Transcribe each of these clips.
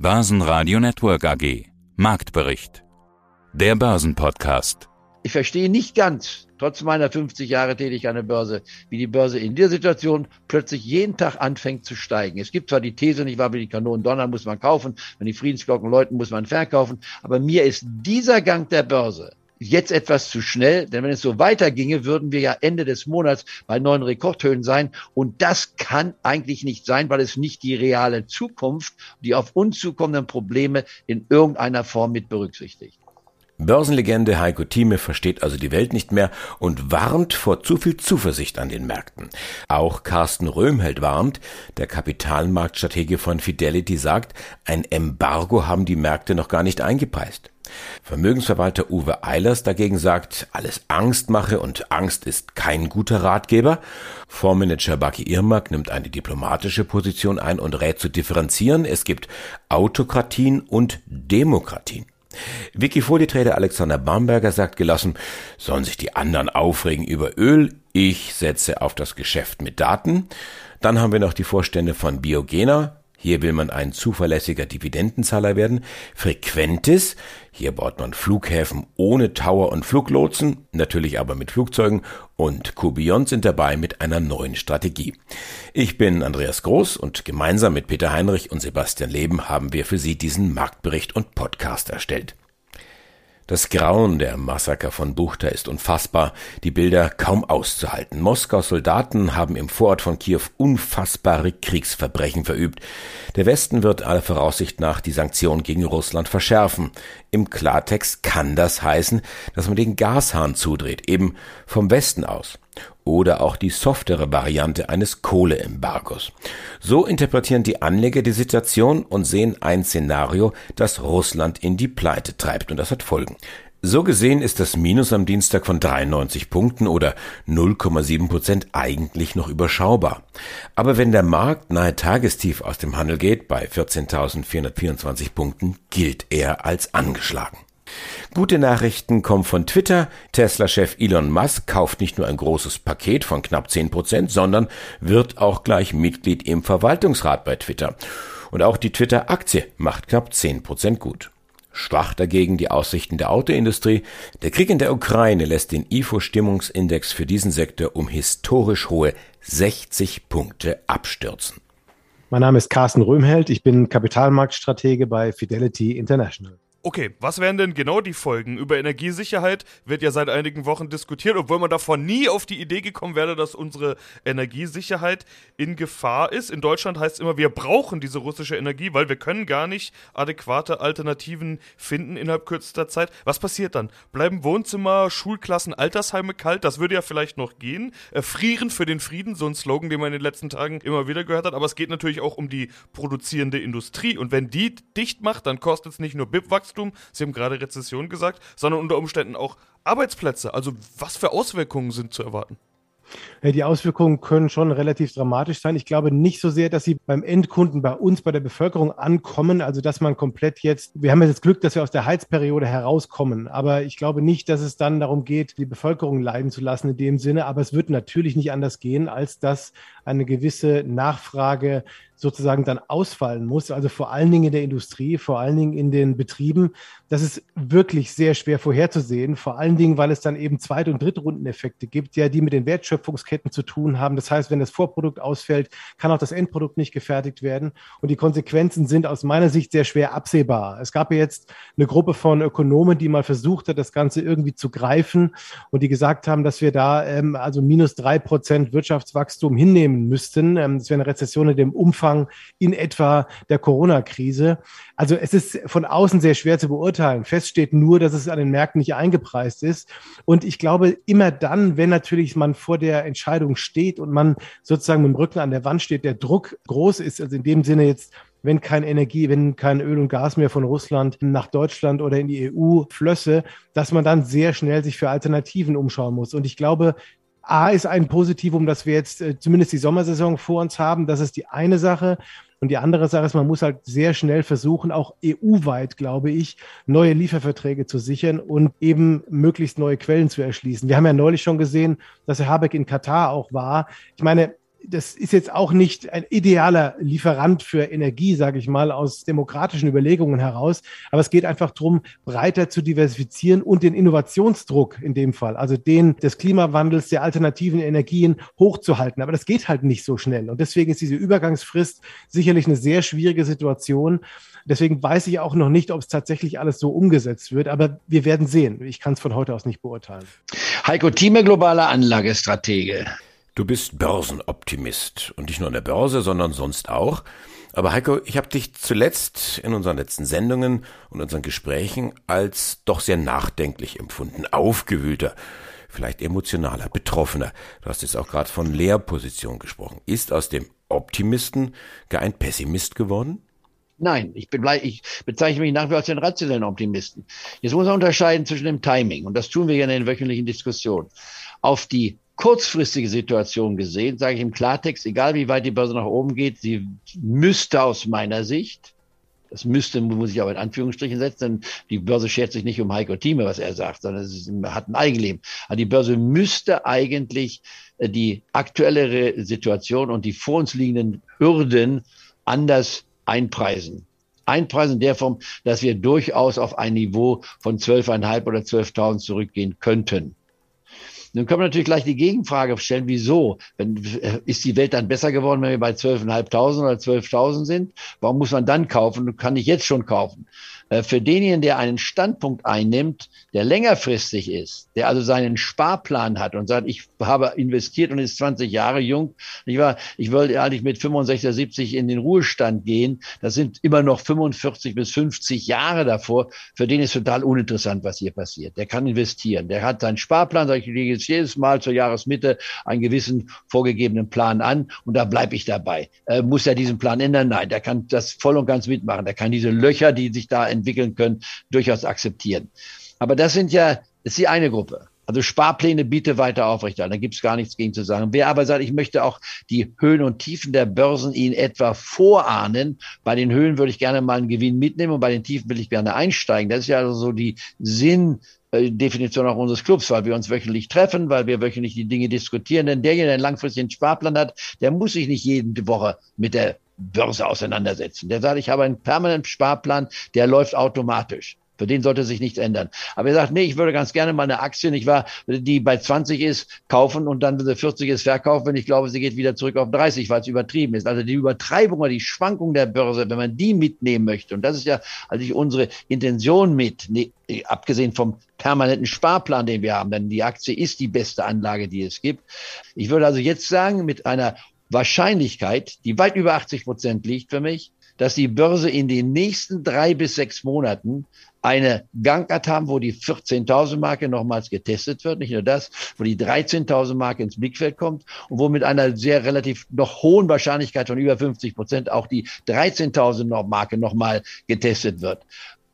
Börsenradio Network AG. Marktbericht. Der Börsenpodcast. Ich verstehe nicht ganz, trotz meiner 50 Jahre Tätigkeit an der Börse, wie die Börse in der Situation plötzlich jeden Tag anfängt zu steigen. Es gibt zwar die These, nicht wahr, wenn die Kanonen donnern, muss man kaufen, wenn die Friedensglocken läuten, muss man verkaufen, aber mir ist dieser Gang der Börse jetzt etwas zu schnell, denn wenn es so weiterginge, würden wir ja Ende des Monats bei neuen Rekordhöhen sein. Und das kann eigentlich nicht sein, weil es nicht die reale Zukunft, die auf uns zukommenden Probleme in irgendeiner Form mit berücksichtigt. Börsenlegende Heiko Thieme versteht also die Welt nicht mehr und warnt vor zu viel Zuversicht an den Märkten. Auch Carsten Röhmheld warnt, der Kapitalmarktstratege von Fidelity sagt, ein Embargo haben die Märkte noch gar nicht eingepreist. Vermögensverwalter Uwe Eilers dagegen sagt, alles Angst mache und Angst ist kein guter Ratgeber. Fondsmanager Baki Irmak nimmt eine diplomatische Position ein und rät zu differenzieren. Es gibt Autokratien und Demokratien. Wikifolio-Trader Alexander Bamberger sagt gelassen, sollen sich die anderen aufregen über Öl, ich setze auf das Geschäft mit Daten. Dann haben wir noch die Vorstände von Biogena, hier will man ein zuverlässiger Dividendenzahler werden. Frequentis. Hier baut man Flughäfen ohne Tower und Fluglotsen, natürlich aber mit Flugzeugen. Und Cubion sind dabei mit einer neuen Strategie. Ich bin Andreas Groß und gemeinsam mit Peter Heinrich und Sebastian Leben haben wir für Sie diesen Marktbericht und Podcast erstellt. Das Grauen der Massaker von Buchta ist unfassbar, die Bilder kaum auszuhalten. Moskaus Soldaten haben im Vorort von Kiew unfassbare Kriegsverbrechen verübt. Der Westen wird aller Voraussicht nach die Sanktionen gegen Russland verschärfen. Im Klartext kann das heißen, dass man den Gashahn zudreht, eben vom Westen aus oder auch die softere Variante eines Kohleembargos. So interpretieren die Anleger die Situation und sehen ein Szenario, das Russland in die Pleite treibt und das hat Folgen. So gesehen ist das Minus am Dienstag von 93 Punkten oder 0,7 Prozent eigentlich noch überschaubar. Aber wenn der Markt nahe Tagestief aus dem Handel geht, bei 14.424 Punkten, gilt er als angeschlagen. Gute Nachrichten kommen von Twitter. Tesla-Chef Elon Musk kauft nicht nur ein großes Paket von knapp 10 Prozent, sondern wird auch gleich Mitglied im Verwaltungsrat bei Twitter. Und auch die Twitter-Aktie macht knapp 10 Prozent gut. Schwach dagegen die Aussichten der Autoindustrie. Der Krieg in der Ukraine lässt den IFO-Stimmungsindex für diesen Sektor um historisch hohe 60 Punkte abstürzen. Mein Name ist Carsten Röhmheld. Ich bin Kapitalmarktstratege bei Fidelity International. Okay, was wären denn genau die Folgen? Über Energiesicherheit wird ja seit einigen Wochen diskutiert, obwohl man davor nie auf die Idee gekommen wäre, dass unsere Energiesicherheit in Gefahr ist. In Deutschland heißt es immer, wir brauchen diese russische Energie, weil wir können gar nicht adäquate Alternativen finden innerhalb kürzester Zeit. Was passiert dann? Bleiben Wohnzimmer, Schulklassen, Altersheime kalt? Das würde ja vielleicht noch gehen. Äh, frieren für den Frieden, so ein Slogan, den man in den letzten Tagen immer wieder gehört hat. Aber es geht natürlich auch um die produzierende Industrie. Und wenn die dicht macht, dann kostet es nicht nur BIP-Wachstum, Wachstum, Sie haben gerade Rezession gesagt, sondern unter Umständen auch Arbeitsplätze. Also was für Auswirkungen sind zu erwarten? Die Auswirkungen können schon relativ dramatisch sein. Ich glaube nicht so sehr, dass sie beim Endkunden, bei uns, bei der Bevölkerung ankommen. Also, dass man komplett jetzt, wir haben jetzt das Glück, dass wir aus der Heizperiode herauskommen. Aber ich glaube nicht, dass es dann darum geht, die Bevölkerung leiden zu lassen in dem Sinne. Aber es wird natürlich nicht anders gehen, als dass eine gewisse Nachfrage sozusagen dann ausfallen muss. Also vor allen Dingen in der Industrie, vor allen Dingen in den Betrieben. Das ist wirklich sehr schwer vorherzusehen. Vor allen Dingen, weil es dann eben Zweit- und Drittrundeneffekte gibt, ja, die mit den Wertschöpfungsketten zu tun haben. Das heißt, wenn das Vorprodukt ausfällt, kann auch das Endprodukt nicht gefertigt werden. Und die Konsequenzen sind aus meiner Sicht sehr schwer absehbar. Es gab ja jetzt eine Gruppe von Ökonomen, die mal versucht hat, das Ganze irgendwie zu greifen und die gesagt haben, dass wir da ähm, also minus drei Prozent Wirtschaftswachstum hinnehmen müssten. Ähm, das wäre eine Rezession in dem Umfang Umfang in etwa der Corona-Krise. Also es ist von außen sehr schwer zu beurteilen. Fest steht nur, dass es an den Märkten nicht eingepreist ist. Und ich glaube, immer dann, wenn natürlich man vor der Entscheidung steht und man sozusagen mit dem Rücken an der Wand steht, der Druck groß ist, also in dem Sinne jetzt wenn kein Energie, wenn kein Öl und Gas mehr von Russland nach Deutschland oder in die EU flösse, dass man dann sehr schnell sich für Alternativen umschauen muss. Und ich glaube, A ist ein Positivum, dass wir jetzt äh, zumindest die Sommersaison vor uns haben. Das ist die eine Sache. Und die andere Sache ist, man muss halt sehr schnell versuchen, auch EU-weit, glaube ich, neue Lieferverträge zu sichern und eben möglichst neue Quellen zu erschließen. Wir haben ja neulich schon gesehen, dass Herr Habeck in Katar auch war. Ich meine, das ist jetzt auch nicht ein idealer Lieferant für Energie, sage ich mal, aus demokratischen Überlegungen heraus. Aber es geht einfach darum, breiter zu diversifizieren und den Innovationsdruck in dem Fall, also den des Klimawandels, der alternativen Energien hochzuhalten. Aber das geht halt nicht so schnell. Und deswegen ist diese Übergangsfrist sicherlich eine sehr schwierige Situation. Deswegen weiß ich auch noch nicht, ob es tatsächlich alles so umgesetzt wird. Aber wir werden sehen. Ich kann es von heute aus nicht beurteilen. Heiko Thieme, globaler Anlagestratege. Du bist Börsenoptimist und nicht nur an der Börse, sondern sonst auch. Aber Heiko, ich habe dich zuletzt in unseren letzten Sendungen und unseren Gesprächen als doch sehr nachdenklich empfunden, aufgewühlter, vielleicht emotionaler, betroffener. Du hast jetzt auch gerade von Lehrposition gesprochen. Ist aus dem Optimisten gar ein Pessimist geworden? Nein, ich, bin, ich bezeichne mich nach wie vor als den rationellen Optimisten. Jetzt muss man unterscheiden zwischen dem Timing, und das tun wir ja in den wöchentlichen Diskussionen, auf die kurzfristige Situation gesehen, sage ich im Klartext, egal wie weit die Börse nach oben geht, sie müsste aus meiner Sicht, das müsste, muss ich aber in Anführungsstrichen setzen, denn die Börse schert sich nicht um Heiko Thieme, was er sagt, sondern es hat ein Eigenleben. Aber die Börse müsste eigentlich äh, die aktuelle Situation und die vor uns liegenden Hürden anders einpreisen einpreisen in der Form, dass wir durchaus auf ein Niveau von 12.500 oder 12.000 zurückgehen könnten. Nun können wir natürlich gleich die Gegenfrage stellen, wieso? Wenn, ist die Welt dann besser geworden, wenn wir bei 12.500 oder 12.000 sind? Warum muss man dann kaufen? Kann ich jetzt schon kaufen? Äh, für denjenigen, der einen Standpunkt einnimmt, der längerfristig ist, der also seinen Sparplan hat und sagt, ich habe investiert und ist 20 Jahre jung, ich war, ich wollte eigentlich mit 65 oder 70 in den Ruhestand gehen, das sind immer noch 45 bis 50 Jahre davor, für den ist total uninteressant, was hier passiert. Der kann investieren, der hat seinen Sparplan, ich lege jetzt jedes Mal zur Jahresmitte einen gewissen vorgegebenen Plan an und da bleibe ich dabei. Äh, muss er diesen Plan ändern? Nein, der kann das voll und ganz mitmachen. Der kann diese Löcher, die sich da entwickeln können, durchaus akzeptieren. Aber das sind ja, das ist die eine Gruppe. Also Sparpläne biete weiter aufrechterhalten. Da gibt es gar nichts gegen zu sagen. Wer aber sagt, ich möchte auch die Höhen und Tiefen der Börsen Ihnen etwa vorahnen, bei den Höhen würde ich gerne mal einen Gewinn mitnehmen und bei den Tiefen will ich gerne einsteigen. Das ist ja also so die Sinn, Definition auch unseres Clubs, weil wir uns wöchentlich treffen, weil wir wöchentlich die Dinge diskutieren. Denn derjenige, der einen langfristigen Sparplan hat, der muss sich nicht jede Woche mit der Börse auseinandersetzen. Der sagt, ich habe einen permanenten Sparplan, der läuft automatisch. Für den sollte sich nichts ändern. Aber er sagt, nee, ich würde ganz gerne mal eine Aktie, nicht wahr, die bei 20 ist, kaufen und dann, wenn sie 40 ist, verkaufen, wenn ich glaube, sie geht wieder zurück auf 30, weil es übertrieben ist. Also die Übertreibung oder die Schwankung der Börse, wenn man die mitnehmen möchte, und das ist ja also unsere Intention mit, nee, abgesehen vom permanenten Sparplan, den wir haben, denn die Aktie ist die beste Anlage, die es gibt. Ich würde also jetzt sagen, mit einer Wahrscheinlichkeit, die weit über 80 Prozent liegt für mich, dass die Börse in den nächsten drei bis sechs Monaten eine Gangart haben, wo die 14.000 Marke nochmals getestet wird. Nicht nur das, wo die 13.000 Marke ins Blickfeld kommt und wo mit einer sehr relativ noch hohen Wahrscheinlichkeit von über 50 Prozent auch die 13.000 Marke nochmal getestet wird.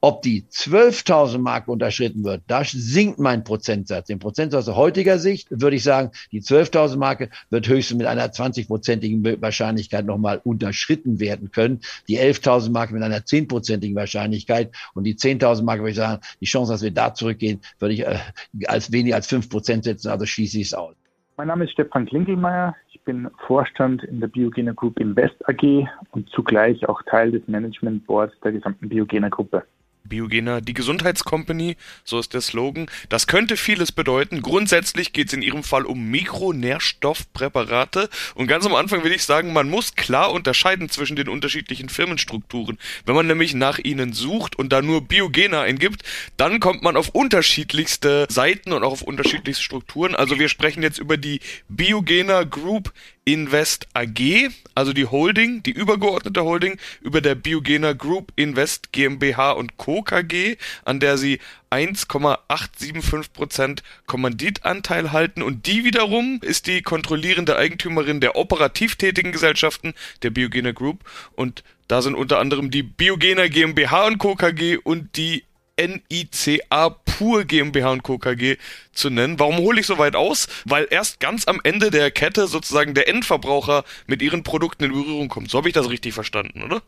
Ob die 12.000 Marke unterschritten wird, da sinkt mein Prozentsatz. Den Prozentsatz aus heutiger Sicht würde ich sagen, die 12.000 Marke wird höchstens mit einer 20-prozentigen Wahrscheinlichkeit nochmal unterschritten werden können. Die 11.000 Marke mit einer 10-prozentigen Wahrscheinlichkeit und die 10.000 Marke würde ich sagen, die Chance, dass wir da zurückgehen, würde ich äh, als weniger als 5 Prozent setzen, also schließe ich es aus. Mein Name ist Stefan Klingelmeier. Ich bin Vorstand in der Biogener Group Invest AG und zugleich auch Teil des Management Boards der gesamten Biogener Gruppe. Biogener, die Gesundheitscompany, so ist der Slogan. Das könnte vieles bedeuten. Grundsätzlich geht es in Ihrem Fall um Mikronährstoffpräparate. Und ganz am Anfang will ich sagen, man muss klar unterscheiden zwischen den unterschiedlichen Firmenstrukturen. Wenn man nämlich nach ihnen sucht und da nur Biogener eingibt, dann kommt man auf unterschiedlichste Seiten und auch auf unterschiedlichste Strukturen. Also wir sprechen jetzt über die Biogener Group Invest AG, also die Holding, die übergeordnete Holding über der Biogener Group Invest GmbH und Co. KG, an der sie 1,875% Kommanditanteil halten und die wiederum ist die kontrollierende Eigentümerin der operativ tätigen Gesellschaften der Biogener Group und da sind unter anderem die Biogener GmbH und Co. KG und die NICA Pur GmbH und Co. KG zu nennen. Warum hole ich so weit aus? Weil erst ganz am Ende der Kette sozusagen der Endverbraucher mit ihren Produkten in Berührung kommt. So habe ich das richtig verstanden, oder?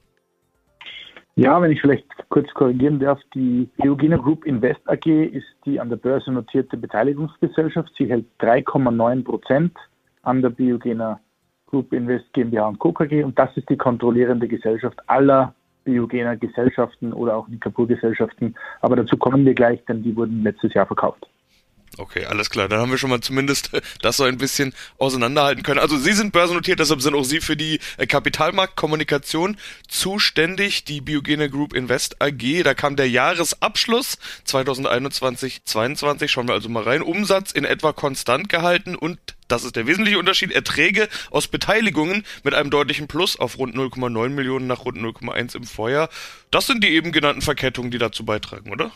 Ja, wenn ich vielleicht kurz korrigieren darf, die Eugene Group Invest AG ist die an der Börse notierte Beteiligungsgesellschaft. Sie hält 3,9 Prozent an der Biogener Group Invest GmbH und Co. KG und das ist die kontrollierende Gesellschaft aller biogener Gesellschaften oder auch Nikapur-Gesellschaften. Aber dazu kommen wir gleich, denn die wurden letztes Jahr verkauft. Okay, alles klar. Dann haben wir schon mal zumindest das so ein bisschen auseinanderhalten können. Also Sie sind börsennotiert, deshalb sind auch Sie für die äh, Kapitalmarktkommunikation zuständig. Die Biogene Group Invest AG, da kam der Jahresabschluss 2021-22. Schauen wir also mal rein. Umsatz in etwa konstant gehalten und das ist der wesentliche Unterschied. Erträge aus Beteiligungen mit einem deutlichen Plus auf rund 0,9 Millionen nach rund 0,1 im Vorjahr. Das sind die eben genannten Verkettungen, die dazu beitragen, oder?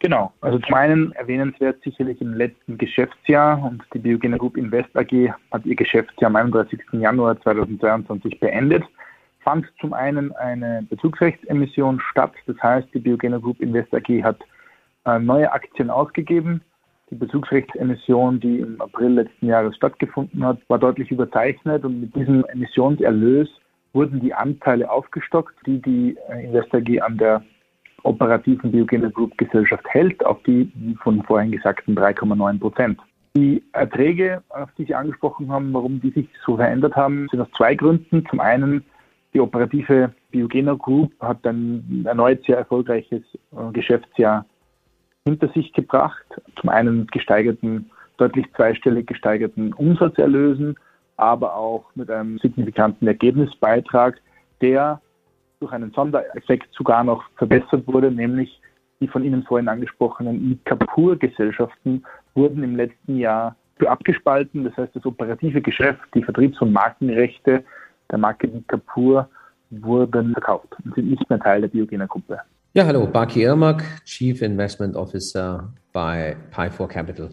Genau, also zum einen erwähnenswert sicherlich im letzten Geschäftsjahr und die Biogene Group Invest AG hat ihr Geschäftsjahr am 31. Januar 2022 beendet. Fand zum einen eine Bezugsrechtsemission statt, das heißt die Biogene Group Invest AG hat äh, neue Aktien ausgegeben. Die Bezugsrechtsemission, die im April letzten Jahres stattgefunden hat, war deutlich überzeichnet und mit diesem Emissionserlös wurden die Anteile aufgestockt, die die äh, Invest AG an der operativen Biogene Group Gesellschaft hält, auf die von vorhin gesagten 3,9 Prozent. Die Erträge, auf die Sie angesprochen haben, warum die sich so verändert haben, sind aus zwei Gründen. Zum einen, die operative Biogena Group hat ein erneut sehr erfolgreiches äh, Geschäftsjahr hinter sich gebracht. Zum einen gesteigerten, deutlich zweistellig gesteigerten Umsatzerlösen, aber auch mit einem signifikanten Ergebnisbeitrag, der durch einen Sondereffekt sogar noch verbessert wurde, nämlich die von Ihnen vorhin angesprochenen Mikapur-Gesellschaften wurden im letzten Jahr abgespalten. Das heißt, das operative Geschäft, die Vertriebs- und Markenrechte der Marke Mikapur wurden verkauft und sind nicht mehr Teil der Biogener-Gruppe. Ja, hallo, Baki Irmak, Chief Investment Officer bei Pi4 Capital.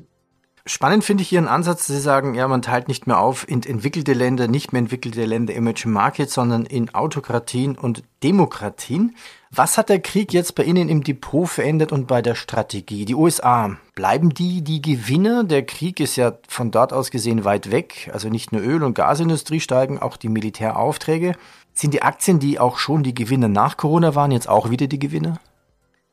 Spannend finde ich Ihren Ansatz, Sie sagen, ja, man teilt nicht mehr auf in entwickelte Länder, nicht mehr entwickelte Länder, Emerging Markets, sondern in Autokratien und Demokratien. Was hat der Krieg jetzt bei Ihnen im Depot verändert und bei der Strategie? Die USA, bleiben die die Gewinner? Der Krieg ist ja von dort aus gesehen weit weg. Also nicht nur Öl- und Gasindustrie steigen, auch die Militäraufträge. Sind die Aktien, die auch schon die Gewinner nach Corona waren, jetzt auch wieder die Gewinner?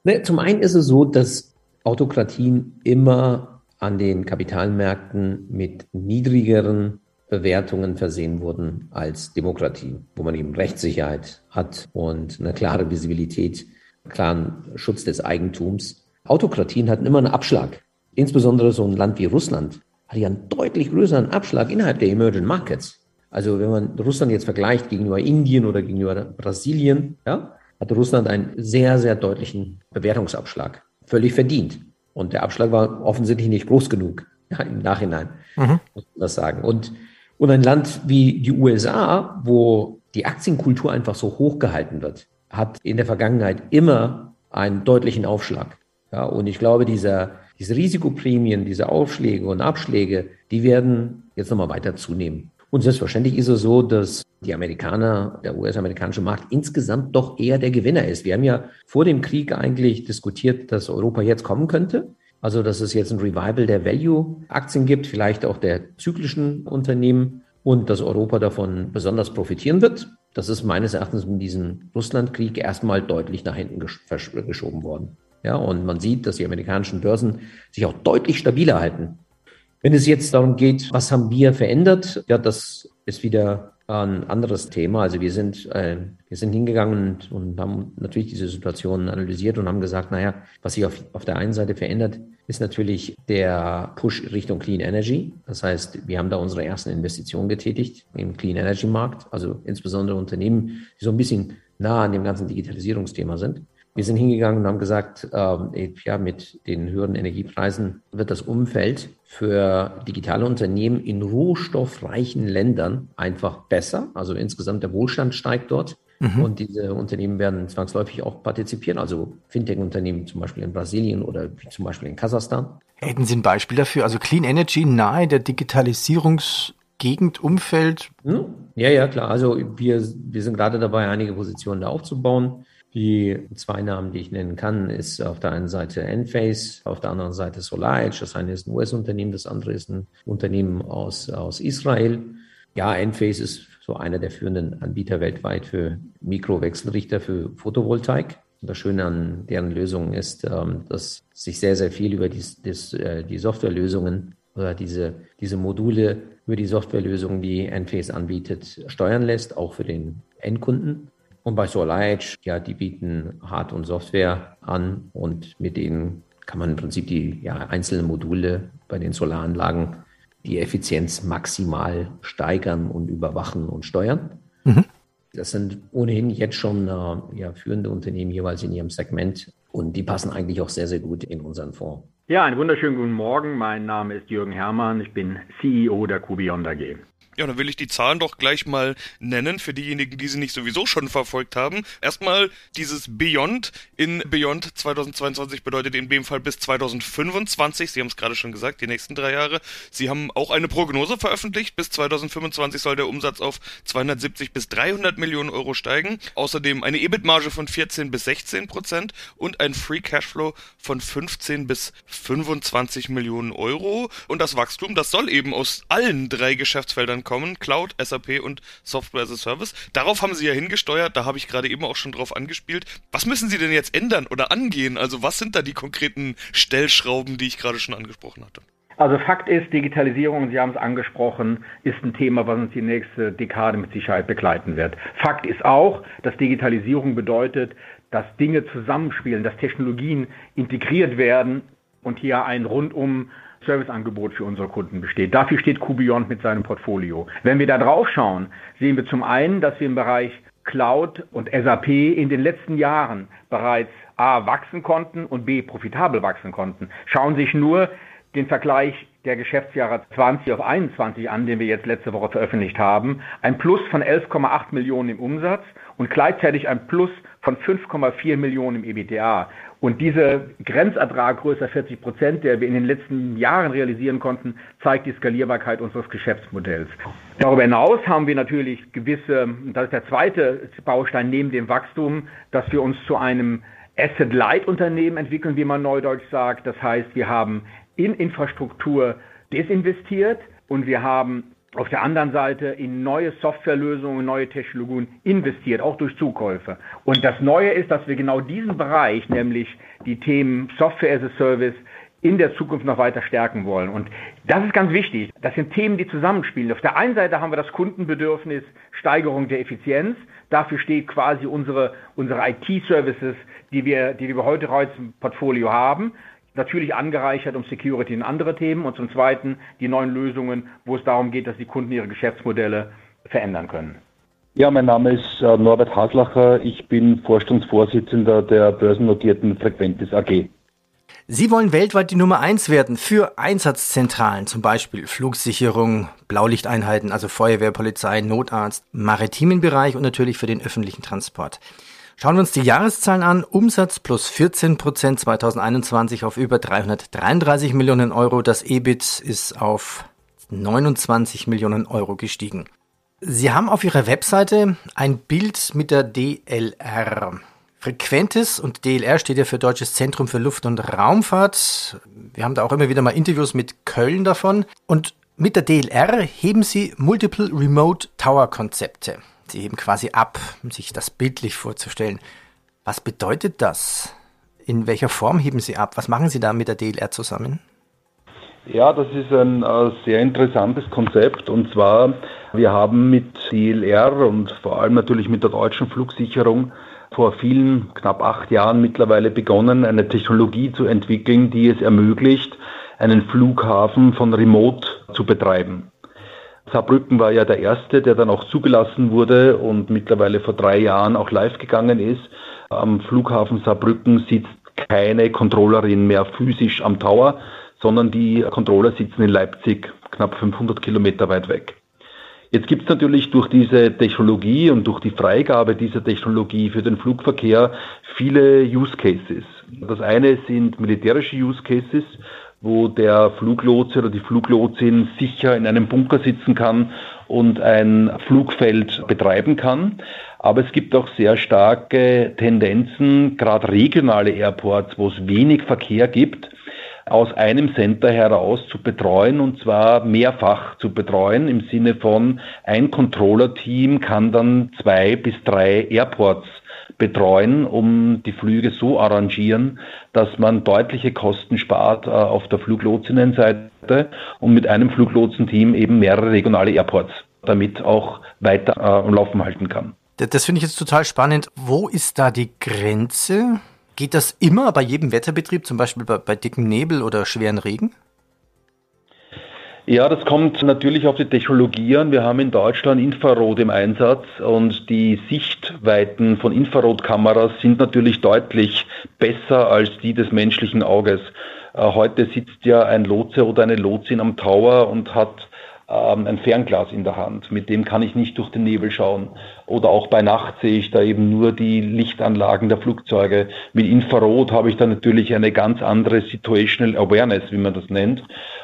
Ne, zum einen ist es so, dass Autokratien immer an den Kapitalmärkten mit niedrigeren Bewertungen versehen wurden als Demokratie, wo man eben Rechtssicherheit hat und eine klare Visibilität, klaren Schutz des Eigentums. Autokratien hatten immer einen Abschlag. Insbesondere so ein Land wie Russland hat ja einen deutlich größeren Abschlag innerhalb der Emerging Markets. Also wenn man Russland jetzt vergleicht gegenüber Indien oder gegenüber Brasilien, ja, hat Russland einen sehr, sehr deutlichen Bewertungsabschlag. Völlig verdient. Und der Abschlag war offensichtlich nicht groß genug ja, im Nachhinein, mhm. muss man das sagen. Und, und ein Land wie die USA, wo die Aktienkultur einfach so hoch gehalten wird, hat in der Vergangenheit immer einen deutlichen Aufschlag. Ja, und ich glaube, dieser, diese Risikoprämien, diese Aufschläge und Abschläge, die werden jetzt nochmal weiter zunehmen. Und selbstverständlich ist es so, dass die Amerikaner, der US-amerikanische Markt insgesamt doch eher der Gewinner ist. Wir haben ja vor dem Krieg eigentlich diskutiert, dass Europa jetzt kommen könnte. Also, dass es jetzt ein Revival der Value-Aktien gibt, vielleicht auch der zyklischen Unternehmen und dass Europa davon besonders profitieren wird. Das ist meines Erachtens in diesem Russlandkrieg erstmal deutlich nach hinten geschoben worden. Ja, und man sieht, dass die amerikanischen Börsen sich auch deutlich stabiler halten wenn es jetzt darum geht, was haben wir verändert, ja, das ist wieder ein anderes Thema. Also wir sind, äh, wir sind hingegangen und, und, haben natürlich diese Situation analysiert und haben gesagt, naja, was sich auf, auf der einen Seite verändert, ist natürlich der Push Richtung Clean Energy. Das heißt, wir haben da unsere ersten Investitionen getätigt im Clean Energy Markt, also insbesondere Unternehmen, die so ein bisschen nah an dem ganzen Digitalisierungsthema sind. Wir sind hingegangen und haben gesagt, äh, ja, mit den höheren Energiepreisen wird das Umfeld für digitale Unternehmen in rohstoffreichen Ländern einfach besser. Also insgesamt der Wohlstand steigt dort. Mhm. Und diese Unternehmen werden zwangsläufig auch partizipieren, also Fintech-Unternehmen zum Beispiel in Brasilien oder zum Beispiel in Kasachstan. Hätten Sie ein Beispiel dafür? Also Clean Energy nahe der Digitalisierungsgegend, Umfeld? Hm? Ja, ja, klar. Also wir, wir sind gerade dabei, einige Positionen da aufzubauen. Die zwei Namen, die ich nennen kann, ist auf der einen Seite Enphase, auf der anderen Seite SolarEdge. Das eine ist ein US-Unternehmen, das andere ist ein Unternehmen aus, aus Israel. Ja, Enphase ist so einer der führenden Anbieter weltweit für Mikrowechselrichter für Photovoltaik. Das Schöne an deren Lösungen ist, ähm, dass sich sehr, sehr viel über die, äh, die Softwarelösungen oder diese, diese Module über die Softwarelösung, die Enphase anbietet, steuern lässt, auch für den Endkunden. Und bei SolarEdge, ja, die bieten Hard- und Software an und mit denen kann man im Prinzip die ja, einzelnen Module bei den Solaranlagen die Effizienz maximal steigern und überwachen und steuern. Mhm. Das sind ohnehin jetzt schon äh, ja, führende Unternehmen jeweils in ihrem Segment und die passen eigentlich auch sehr, sehr gut in unseren Fonds. Ja, einen wunderschönen guten Morgen. Mein Name ist Jürgen Herrmann. Ich bin CEO der Kubion AG. Ja, dann will ich die Zahlen doch gleich mal nennen für diejenigen, die sie nicht sowieso schon verfolgt haben. Erstmal dieses Beyond in Beyond 2022 bedeutet in dem Fall bis 2025. Sie haben es gerade schon gesagt, die nächsten drei Jahre. Sie haben auch eine Prognose veröffentlicht. Bis 2025 soll der Umsatz auf 270 bis 300 Millionen Euro steigen. Außerdem eine EBIT-Marge von 14 bis 16 Prozent und ein Free Cashflow von 15 bis 25 Millionen Euro. Und das Wachstum, das soll eben aus allen drei Geschäftsfeldern kommen, Cloud, SAP und Software as a Service. Darauf haben Sie ja hingesteuert, da habe ich gerade eben auch schon drauf angespielt. Was müssen Sie denn jetzt ändern oder angehen? Also was sind da die konkreten Stellschrauben, die ich gerade schon angesprochen hatte? Also Fakt ist, Digitalisierung, Sie haben es angesprochen, ist ein Thema, was uns die nächste Dekade mit Sicherheit begleiten wird. Fakt ist auch, dass Digitalisierung bedeutet, dass Dinge zusammenspielen, dass Technologien integriert werden und hier ein rundum Serviceangebot für unsere Kunden besteht. Dafür steht QBeyond mit seinem Portfolio. Wenn wir da drauf schauen, sehen wir zum einen, dass wir im Bereich Cloud und SAP in den letzten Jahren bereits A wachsen konnten und B profitabel wachsen konnten. Schauen Sie sich nur den Vergleich der Geschäftsjahre 20 auf 21 an, den wir jetzt letzte Woche veröffentlicht haben. Ein Plus von 11,8 Millionen im Umsatz und gleichzeitig ein Plus von 5,4 Millionen im EBTA. Und dieser Grenzertrag größer 40 Prozent, der wir in den letzten Jahren realisieren konnten, zeigt die Skalierbarkeit unseres Geschäftsmodells. Darüber hinaus haben wir natürlich gewisse, das ist der zweite Baustein neben dem Wachstum, dass wir uns zu einem Asset-Light-Unternehmen entwickeln, wie man neudeutsch sagt. Das heißt, wir haben in Infrastruktur desinvestiert und wir haben auf der anderen Seite in neue Softwarelösungen, neue Technologien investiert, auch durch Zukäufe. Und das Neue ist, dass wir genau diesen Bereich, nämlich die Themen Software as a Service, in der Zukunft noch weiter stärken wollen. Und das ist ganz wichtig. Das sind Themen, die zusammenspielen. Auf der einen Seite haben wir das Kundenbedürfnis Steigerung der Effizienz. Dafür steht quasi unsere, unsere IT-Services, die wir, die wir heute im Portfolio haben natürlich angereichert um Security und andere Themen und zum Zweiten die neuen Lösungen, wo es darum geht, dass die Kunden ihre Geschäftsmodelle verändern können. Ja, mein Name ist äh, Norbert Haslacher. Ich bin Vorstandsvorsitzender der börsennotierten Frequentis AG. Sie wollen weltweit die Nummer eins werden für Einsatzzentralen, zum Beispiel Flugsicherung, Blaulichteinheiten, also Feuerwehr, Polizei, Notarzt, maritimen Bereich und natürlich für den öffentlichen Transport. Schauen wir uns die Jahreszahlen an. Umsatz plus 14 Prozent 2021 auf über 333 Millionen Euro. Das EBIT ist auf 29 Millionen Euro gestiegen. Sie haben auf Ihrer Webseite ein Bild mit der DLR. Frequentes und DLR steht ja für Deutsches Zentrum für Luft- und Raumfahrt. Wir haben da auch immer wieder mal Interviews mit Köln davon. Und mit der DLR heben Sie Multiple Remote Tower Konzepte. Sie heben quasi ab, um sich das bildlich vorzustellen. Was bedeutet das? In welcher Form heben Sie ab? Was machen Sie da mit der DLR zusammen? Ja, das ist ein äh, sehr interessantes Konzept und zwar, wir haben mit DLR und vor allem natürlich mit der deutschen Flugsicherung vor vielen, knapp acht Jahren mittlerweile begonnen, eine Technologie zu entwickeln, die es ermöglicht, einen Flughafen von Remote zu betreiben. Saarbrücken war ja der erste, der dann auch zugelassen wurde und mittlerweile vor drei Jahren auch live gegangen ist. Am Flughafen Saarbrücken sitzt keine Controllerin mehr physisch am Tower, sondern die Controller sitzen in Leipzig, knapp 500 Kilometer weit weg. Jetzt gibt es natürlich durch diese Technologie und durch die Freigabe dieser Technologie für den Flugverkehr viele Use Cases. Das eine sind militärische Use Cases, wo der Fluglotse oder die Fluglotsin sicher in einem Bunker sitzen kann und ein Flugfeld betreiben kann. Aber es gibt auch sehr starke Tendenzen, gerade regionale Airports, wo es wenig Verkehr gibt, aus einem Center heraus zu betreuen und zwar mehrfach zu betreuen im Sinne von ein Controller-Team kann dann zwei bis drei Airports betreuen, um die Flüge so arrangieren, dass man deutliche Kosten spart äh, auf der Fluglotsinnenseite und mit einem Fluglotsenteam eben mehrere regionale Airports damit auch weiter äh, am Laufen halten kann. Das finde ich jetzt total spannend. Wo ist da die Grenze? Geht das immer bei jedem Wetterbetrieb, zum Beispiel bei, bei dickem Nebel oder schweren Regen? Ja, das kommt natürlich auf die Technologie an. Wir haben in Deutschland Infrarot im Einsatz und die Sichtweiten von Infrarotkameras sind natürlich deutlich besser als die des menschlichen Auges. Äh, heute sitzt ja ein Lotse oder eine Lotsin am Tower und hat ähm, ein Fernglas in der Hand. Mit dem kann ich nicht durch den Nebel schauen. Oder auch bei Nacht sehe ich da eben nur die Lichtanlagen der Flugzeuge. Mit Infrarot habe ich da natürlich eine ganz andere Situational Awareness, wie man das nennt.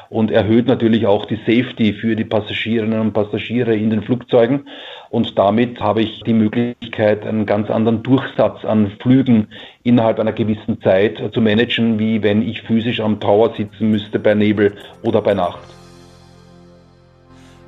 Und erhöht natürlich auch die Safety für die Passagierinnen und Passagiere in den Flugzeugen. Und damit habe ich die Möglichkeit, einen ganz anderen Durchsatz an Flügen innerhalb einer gewissen Zeit zu managen, wie wenn ich physisch am Tower sitzen müsste bei Nebel oder bei Nacht.